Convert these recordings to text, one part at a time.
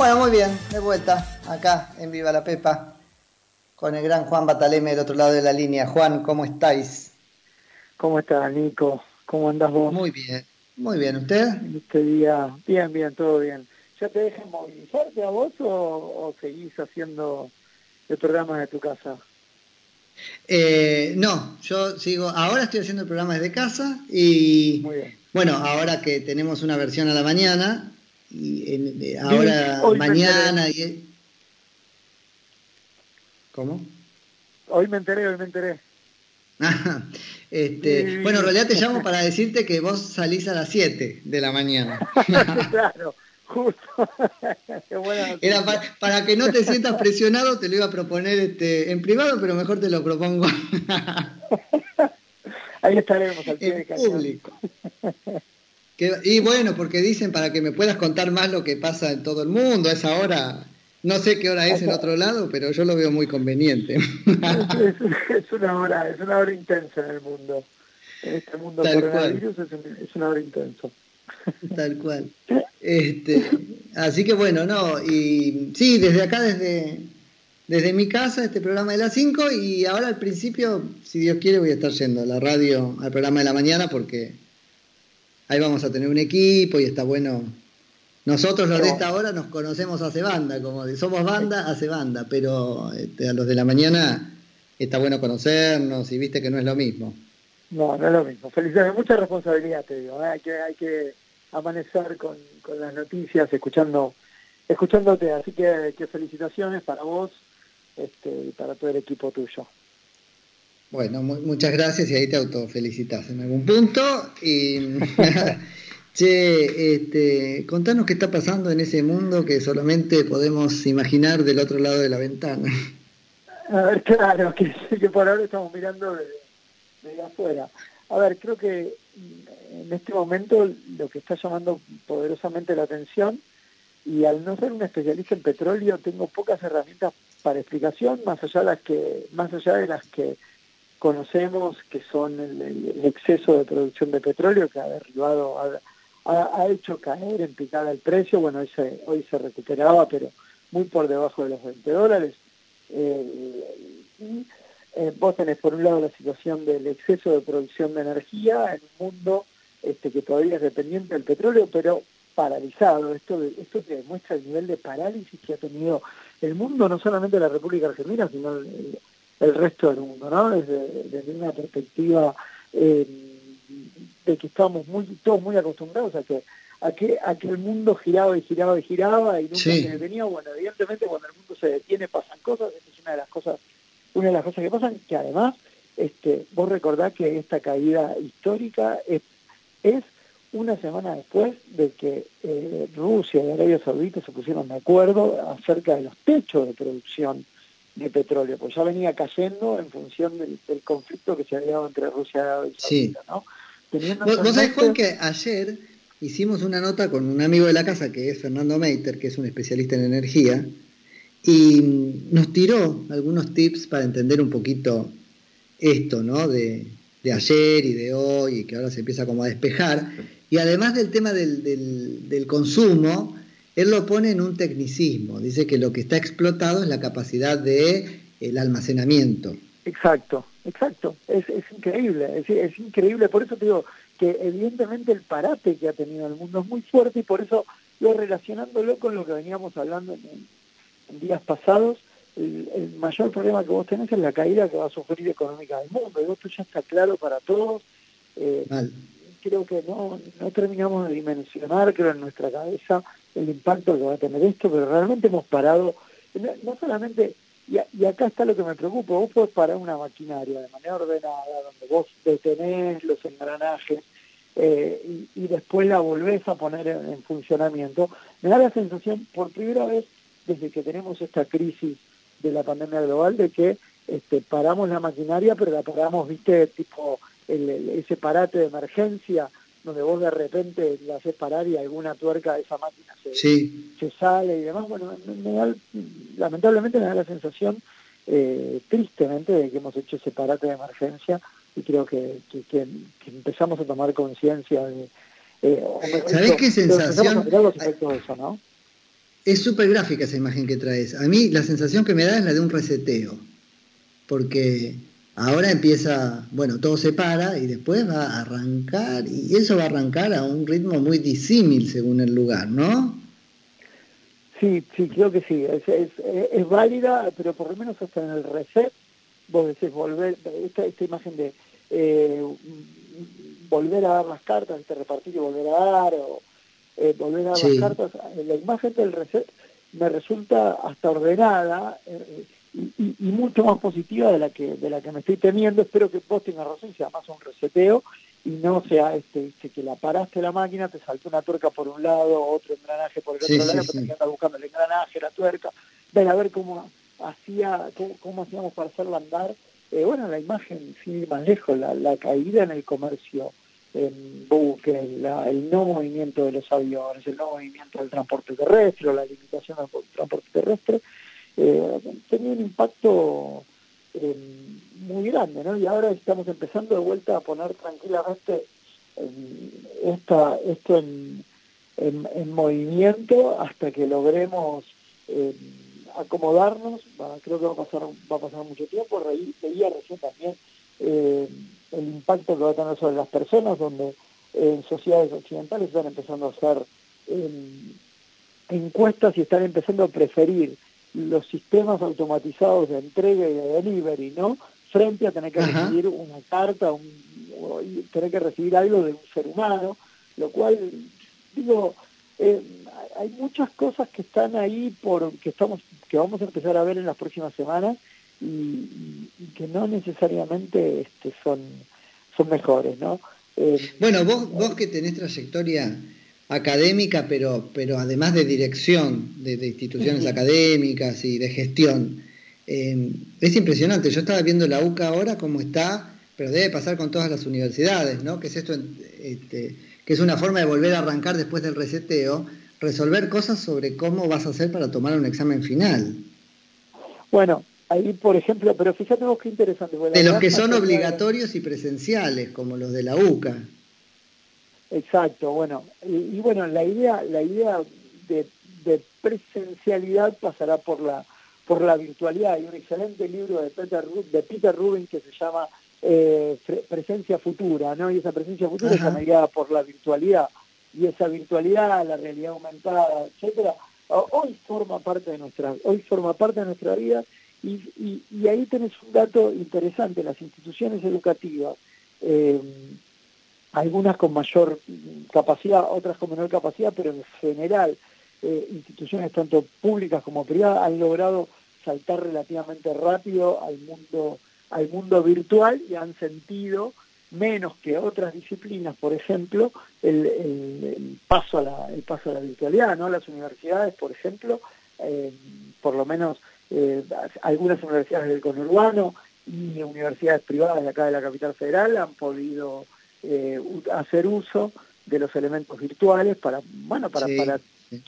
Bueno, muy bien, de vuelta acá en Viva la Pepa con el gran Juan Bataleme del otro lado de la línea. Juan, ¿cómo estáis? ¿Cómo estás, Nico? ¿Cómo andás vos? Muy bien, muy bien. ¿Usted? Este día, bien, bien, todo bien. ¿Ya te dejan movilizarte a vos o, seguís haciendo el programa de tu casa? Eh, no, yo sigo, ahora estoy haciendo el programa desde casa y bueno, ahora que tenemos una versión a la mañana, y ahora mañana y... ¿Cómo? Hoy me enteré, hoy me enteré. este, bueno, en realidad te llamo para decirte que vos salís a las 7 de la mañana. claro, justo. Era para, que no te sientas presionado, te lo iba a proponer este, en privado, pero mejor te lo propongo. Ahí estaremos al pie de público y bueno, porque dicen para que me puedas contar más lo que pasa en todo el mundo a esa hora. No sé qué hora es en otro lado, pero yo lo veo muy conveniente. es, una hora, es una hora intensa en el mundo. En este mundo Tal coronavirus es, es, una hora intensa. Tal cual. Este, así que bueno, no, y sí, desde acá, desde, desde mi casa, este programa de las 5, y ahora al principio, si Dios quiere, voy a estar yendo a la radio, al programa de la mañana, porque ahí vamos a tener un equipo y está bueno. Nosotros los de esta hora nos conocemos hace banda, como somos banda, hace banda, pero este, a los de la mañana está bueno conocernos y viste que no es lo mismo. No, no es lo mismo. Felicidades, mucha responsabilidad te digo. ¿eh? Hay, que, hay que amanecer con, las noticias, escuchando, escuchándote. Así que, que felicitaciones para vos este, y para todo el equipo tuyo. Bueno, muchas gracias y ahí te autofelicitas en algún punto. Y che, este, contanos qué está pasando en ese mundo que solamente podemos imaginar del otro lado de la ventana. A ver, claro, que, por ahora estamos mirando desde, afuera. A ver, creo que en este momento lo que está llamando poderosamente la atención y al no ser un especialista en petróleo tengo pocas herramientas para explicación más allá de las que más allá de las que conocemos que son el, exceso de producción de petróleo que ha derribado, ha, hecho caer en picada el precio, bueno, hoy se, recuperaba, pero muy por debajo de los 20 dólares. Eh, eh, vos tenés por un lado la situación del exceso de producción de energía en un mundo este, que todavía es dependiente del petróleo, pero paralizado. Esto, esto te demuestra el nivel de parálisis que ha tenido el mundo, no solamente la República Argentina, sino el, el resto del mundo, ¿no? Desde, una perspectiva eh, de que estamos muy, todos muy acostumbrados a que, a que a que el mundo giraba y giraba y giraba y nunca se detenía. Bueno, evidentemente cuando el mundo se detiene pasan cosas, esta es una de las cosas, una de las cosas que pasan, que además, este, vos recordás que esta caída histórica es, es una semana después de que eh, Rusia y Arabia Saudita se pusieron de acuerdo acerca de los techos de producción de petróleo, pues ya venía cayendo en función del, conflicto que se había dado entre Rusia y sí. ¿no? ¿Vos, sabés, Juan, que ayer hicimos una nota con un amigo de la casa que es Fernando Meiter, que es un especialista en energía, y nos tiró algunos tips para entender un poquito esto, ¿no? De, de ayer y de hoy, y que ahora se empieza como a despejar. Y además del tema del, del, del consumo, él lo pone en un tecnicismo, dice que lo que está explotado es la capacidad de el almacenamiento. Exacto, exacto, es, increíble, es, increíble, por eso te digo que evidentemente el parate que ha tenido el mundo es muy fuerte y por eso lo relacionándolo con lo que veníamos hablando en, días pasados, el, mayor problema que vos tenés es la caída que va a sufrir económica del mundo, y esto ya está claro para todos. Eh, creo que no, no terminamos de dimensionar, creo, en nuestra cabeza el impacto que va a tener esto, pero realmente hemos parado, no, solamente, y, acá está lo que me preocupa, vos podés parar una maquinaria de manera ordenada, donde vos detenés los engranajes eh, y, después la volvés a poner en, funcionamiento. Me da la sensación, por primera vez, desde que tenemos esta crisis de la pandemia global, de que este, paramos la maquinaria, pero la paramos, viste, tipo ese parate de emergencia, donde vos de repente la haces parar y alguna tuerca de esa máquina se, se sale y demás. Bueno, lamentablemente me da la sensación, eh, tristemente, de que hemos hecho ese parate de emergencia y creo que, que, empezamos a tomar conciencia de... Eh, ¿Sabés qué sensación? De eso, ¿no? Es súper gráfica esa imagen que traes. A mí la sensación que me da es la de un reseteo, porque ahora empieza, bueno, todo se para y después va a arrancar, y eso va a arrancar a un ritmo muy disímil según el lugar, ¿no? Sí, sí, creo que sí, es, es, válida, pero por lo menos hasta en el reset, vos decís volver, esta, esta imagen de eh, volver a dar las cartas, este repartir y volver a dar, o eh, volver a dar las cartas, la imagen del reset me resulta hasta ordenada eh, y, mucho más positiva de la que de la que me estoy temiendo. Espero que vos tengas razón y sea más un reseteo y no sea este, este, que la paraste la máquina, te saltó una tuerca por un lado, otro engranaje por el otro lado, sí, que buscando el engranaje, la tuerca, ven a ver cómo hacía, cómo, hacíamos para hacerla andar. Eh, bueno, la imagen, sin ir más lejos, la, la caída en el comercio en buques, el no movimiento de los aviones, el no movimiento del transporte terrestre, la limitación del transporte terrestre, eh, tenía un impacto eh, muy grande, ¿no? Y ahora estamos empezando de vuelta a poner tranquilamente esta, esto en, en, movimiento hasta que logremos eh, acomodarnos. creo que va a pasar va a pasar mucho tiempo. Veía recién también el impacto que va a tener sobre las personas, donde en sociedades occidentales están empezando a hacer encuestas y están empezando a preferir los sistemas automatizados de entrega y de delivery, ¿no? Frente a tener que recibir una carta, un, tener que recibir algo de un ser humano, lo cual, digo, eh, hay muchas cosas que están ahí por que estamos que vamos a empezar a ver en las próximas semanas y, que no necesariamente este, son son mejores, ¿no? Eh, bueno, vos vos que tenés trayectoria académica, pero, pero además de dirección de, instituciones académicas y de gestión. Eh, es impresionante, yo estaba viendo la UCA ahora como está, pero debe pasar con todas las universidades, ¿no? Que es esto, este, que es una forma de volver a arrancar después del reseteo, resolver cosas sobre cómo vas a hacer para tomar un examen final. Bueno, ahí por ejemplo, pero fíjate vos qué interesante. de los que son obligatorios y presenciales, como los de la UCA. Exacto, bueno, y, bueno, la idea, la idea de, presencialidad pasará por la por la virtualidad. Hay un excelente libro de Peter, de Peter Rubin que se llama eh, Presencia Futura, ¿no? Y esa presencia futura está mediada por la virtualidad. Y esa virtualidad, la realidad aumentada, etcétera, hoy forma parte de nuestra, hoy forma parte de nuestra vida y, y, y ahí tenés un dato interesante, las instituciones educativas eh, algunas con mayor capacidad, otras con menor capacidad, pero en general eh, instituciones tanto públicas como privadas han logrado saltar relativamente rápido al mundo al mundo virtual y han sentido menos que otras disciplinas, por ejemplo, el, paso a la paso a virtualidad, ¿no? Las universidades, por ejemplo, eh, por lo menos eh, algunas universidades del conurbano y universidades privadas de acá de la capital federal han podido eh, hacer uso de los elementos virtuales para, bueno, para, para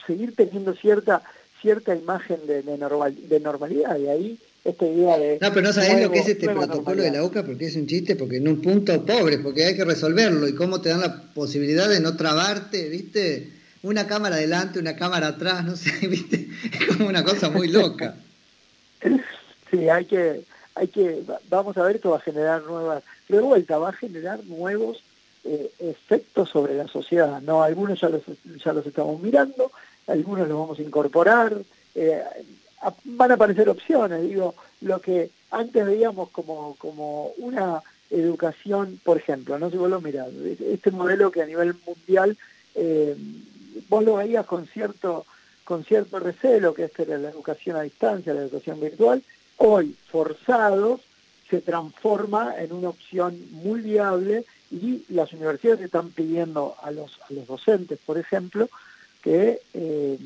seguir teniendo cierta cierta imagen de, de, normal, de normalidad. Y ahí esta idea de... No, pero no sabés lo que es este protocolo de la UCA porque es un chiste, porque en un punto pobre, porque hay que resolverlo y cómo te dan la posibilidad de no trabarte, ¿viste? Una cámara adelante, una cámara atrás, no sé, ¿viste? Es como una cosa muy loca. sí, hay que, hay que, vamos a ver que va a generar nuevas, de vuelta, va a generar nuevos eh, efectos sobre la sociedad, ¿no? Algunos ya los, ya los estamos mirando, algunos los vamos a incorporar, eh, van a aparecer opciones, digo, lo que antes veíamos como, como una educación, por ejemplo, no si vos lo mirás, este modelo que a nivel mundial eh, vos lo veías con cierto, con cierto recelo, que esta era la educación a distancia, la educación virtual, hoy forzados se transforma en una opción muy viable y las universidades están pidiendo a los, a los docentes, por ejemplo, que, eh,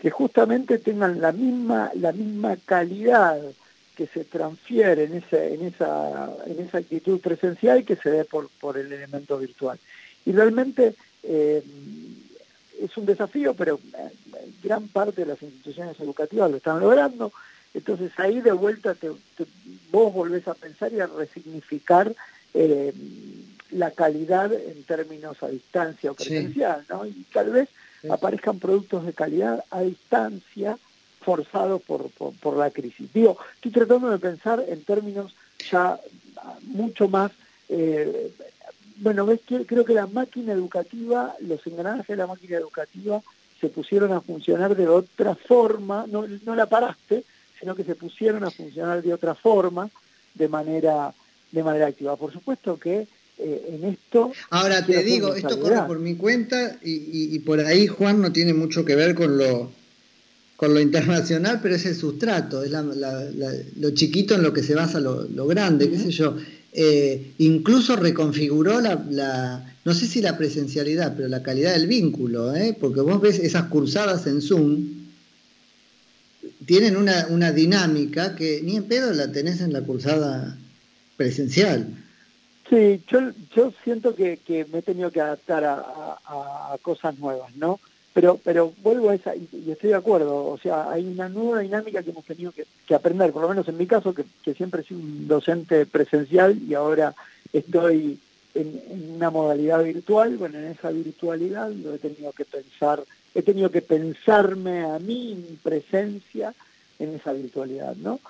que justamente tengan la misma, la misma calidad que se transfiere en esa, en esa, en esa actitud presencial que se dé por, por el elemento virtual. Y realmente eh, es un desafío, pero eh, gran parte de las instituciones educativas lo están logrando. Entonces ahí de vuelta te, vos volvés a pensar y a resignificar la calidad en términos a distancia o presencial, ¿no? Y tal vez aparezcan productos de calidad a distancia forzados por, por, la crisis. Digo, estoy tratando de pensar en términos ya mucho más eh, bueno, ves que creo que la máquina educativa, los engranajes de la máquina educativa se pusieron a funcionar de otra forma, no, no la paraste, sino que se pusieron a funcionar de otra forma, de manera, de manera activa. Por supuesto que eh, en esto... Ahora te digo, esto corre por mi cuenta y, y, por ahí Juan no tiene mucho que ver con lo, con lo internacional, pero es el sustrato, es la, lo chiquito en lo que se basa lo, lo grande, qué sé yo. Eh, incluso reconfiguró la, no sé si la presencialidad, pero la calidad del vínculo, ¿eh? porque vos ves esas cursadas en Zoom, tienen una, una dinámica que ni en pedo la tenés en la cursada presencial. Sí, yo, yo siento que, que me he tenido que adaptar a, a, cosas nuevas, ¿no? Pero, pero vuelvo a esa, y, estoy de acuerdo, o sea, hay una nueva dinámica que hemos tenido que, aprender, por lo menos en mi caso, que, siempre he sido un docente presencial y ahora estoy en, una modalidad virtual, bueno, en esa virtualidad lo he tenido que pensar, he tenido que pensarme a mí, mi presencia en esa virtualidad, ¿no?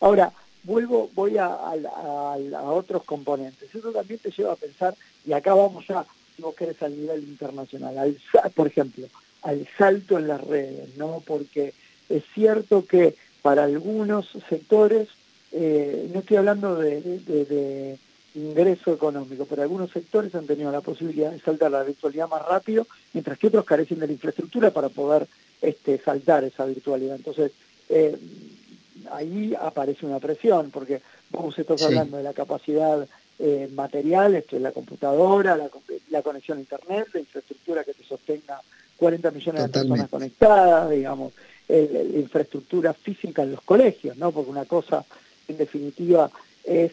Ahora, vuelvo, voy a, a, otros componentes. Eso también te lleva a pensar, y acá vamos ya, si vos querés, al nivel internacional. Al, por ejemplo, al salto en las redes, ¿no? Porque es cierto que para algunos sectores, eh, no estoy hablando de, ingreso económico, pero algunos sectores han tenido la posibilidad de saltar la virtualidad más rápido, mientras que otros carecen de la infraestructura para poder este, saltar esa virtualidad. Entonces, eh, ahí aparece una presión, porque vos estás hablando de la capacidad eh, material, esto es la computadora, la, la conexión a Internet, la infraestructura que te sostenga 40 millones de personas conectadas, digamos, la infraestructura física en los colegios, ¿no? Porque una cosa, en definitiva, es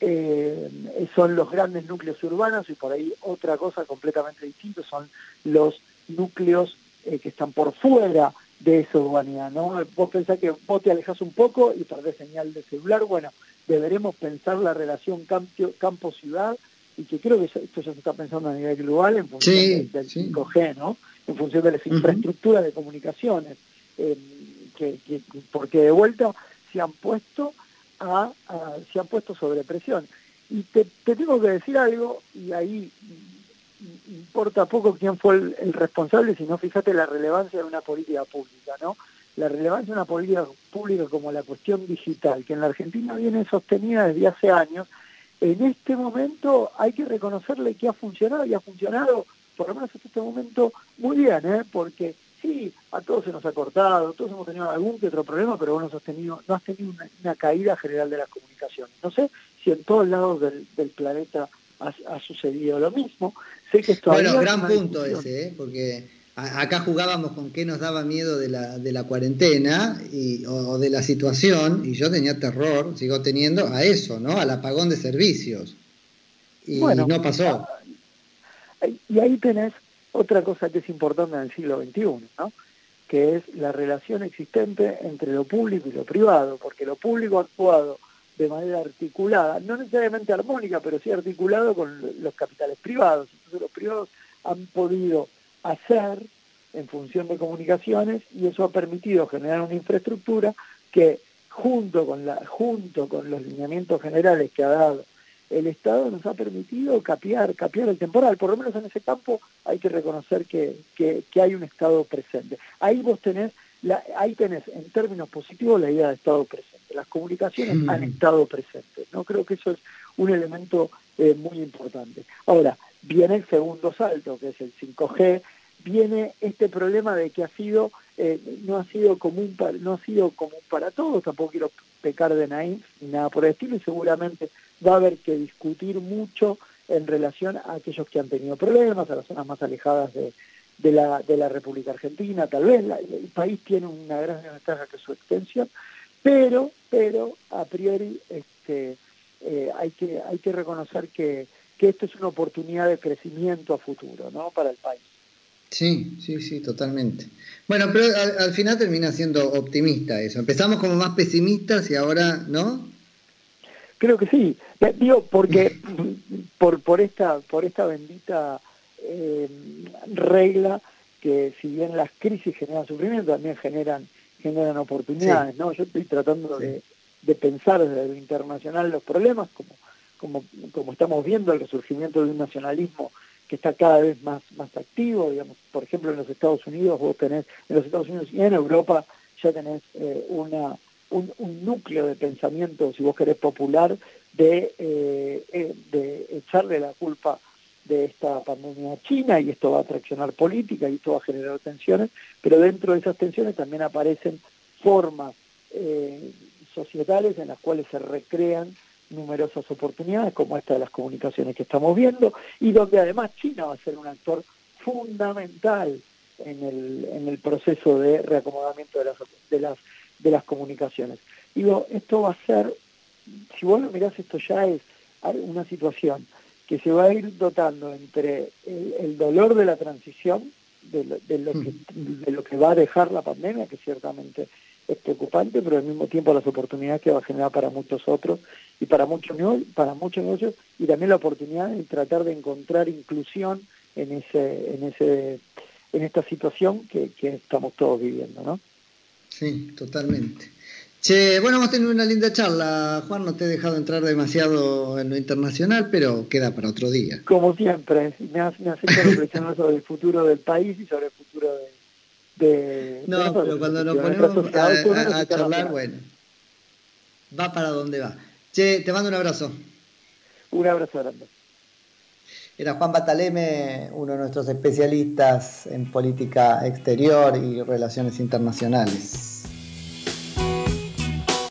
eh, son los grandes núcleos urbanos y por ahí otra cosa completamente distinta son los núcleos eh, que están por fuera de esa urbanidad, ¿no? Vos pensás que vos te alejas un poco y perdés señal de celular, bueno, deberemos pensar la relación campo-ciudad y que creo que esto ya se está pensando a nivel global en función del 5G, ¿no? en función de las infraestructuras de comunicaciones, eh, que, porque de vuelta se han puesto a, se han puesto sobre presión. Y te, tengo que decir algo, y ahí importa poco quién fue el, responsable, sino fíjate la relevancia de una política pública, ¿no? La relevancia de una política pública como la cuestión digital, que en la Argentina viene sostenida desde hace años, en este momento hay que reconocerle que ha funcionado y ha funcionado por lo menos hasta este momento, muy bien, ¿eh? porque sí, a todos se nos ha cortado, todos hemos tenido algún que otro problema, pero vos no has tenido, no has tenido una, caída general de las comunicaciones. No sé si en todos lados del, planeta ha, sucedido lo mismo. Sé que esto bueno, gran punto ese, ¿eh? porque acá jugábamos con qué nos daba miedo de la, de la cuarentena y, o, de la situación, y yo tenía terror, sigo teniendo, a eso, ¿no? Al apagón de servicios. Y no pasó. Y ahí tenés otra cosa que es importante en el siglo XXI, ¿no? que es la relación existente entre lo público y lo privado, porque lo público ha actuado de manera articulada, no necesariamente armónica, pero sí articulado con los capitales privados. Entonces los privados han podido hacer en función de comunicaciones y eso ha permitido generar una infraestructura que junto con, la, junto con los lineamientos generales que ha dado el Estado nos ha permitido capear, capear el temporal, por lo menos en ese campo hay que reconocer que, que, hay un Estado presente. Ahí vos tenés, ahí tenés en términos positivos la idea de Estado presente. Las comunicaciones han estado presentes, ¿no? Creo que eso es un elemento eh, muy importante. Ahora, viene el segundo salto, que es el 5G, viene este problema de que ha sido eh, no ha sido común para, no ha sido común para todos tampoco quiero pecar de naif ni nada por el estilo y seguramente va a haber que discutir mucho en relación a aquellos que han tenido problemas, a las zonas más alejadas de, de, la, de la República Argentina, tal vez el país tiene una gran ventaja que es su extensión, pero, pero a priori este, eh, hay, que, hay que reconocer que, que esto es una oportunidad de crecimiento a futuro ¿no? para el país. Sí, sí, sí, totalmente. Bueno, pero al, al, final termina siendo optimista eso. Empezamos como más pesimistas y ahora, ¿no? Creo que sí. Eh, digo, porque por, por, esta, por esta bendita eh, regla que si bien las crisis generan sufrimiento, también generan generan oportunidades, ¿no? Yo estoy tratando de, pensar desde lo internacional los problemas, como, como, como estamos viendo el resurgimiento de un nacionalismo que está cada vez más, más activo, digamos, por ejemplo en los Estados Unidos vos tenés, en los Estados Unidos y en Europa ya tenés eh, una, un, núcleo de pensamiento, si vos querés, popular, de, eh, eh, de echarle la culpa de esta pandemia China y esto va a traccionar política y esto va a generar tensiones, pero dentro de esas tensiones también aparecen formas eh, societales en las cuales se recrean numerosas oportunidades como esta de las comunicaciones que estamos viendo y donde además China va a ser un actor fundamental en el, en el proceso de reacomodamiento de las, de las, de las comunicaciones. Digo, esto va a ser, si vos lo mirás, esto ya es una situación que se va a ir dotando entre el, dolor de la transición, de lo, que, mm. de lo que va a dejar la pandemia, que ciertamente es preocupante, pero al mismo tiempo las oportunidades que va a generar para muchos otros y para muchos para muchos negocios y también la oportunidad de tratar de encontrar inclusión en ese en ese en esta situación que, que estamos todos viviendo, ¿no? Sí, totalmente. Che, bueno, hemos tenido una linda charla. Juan, no te he dejado entrar demasiado en lo internacional, pero queda para otro día. Como siempre, me has, me hecho reflexionar sobre el futuro del país y sobre el futuro de... no, pero cuando nos ponemos a, charlar, bueno, va para donde va. Che, te mando un abrazo. Un abrazo grande. Era Juan Bataleme, uno de nuestros especialistas en política exterior y relaciones internacionales.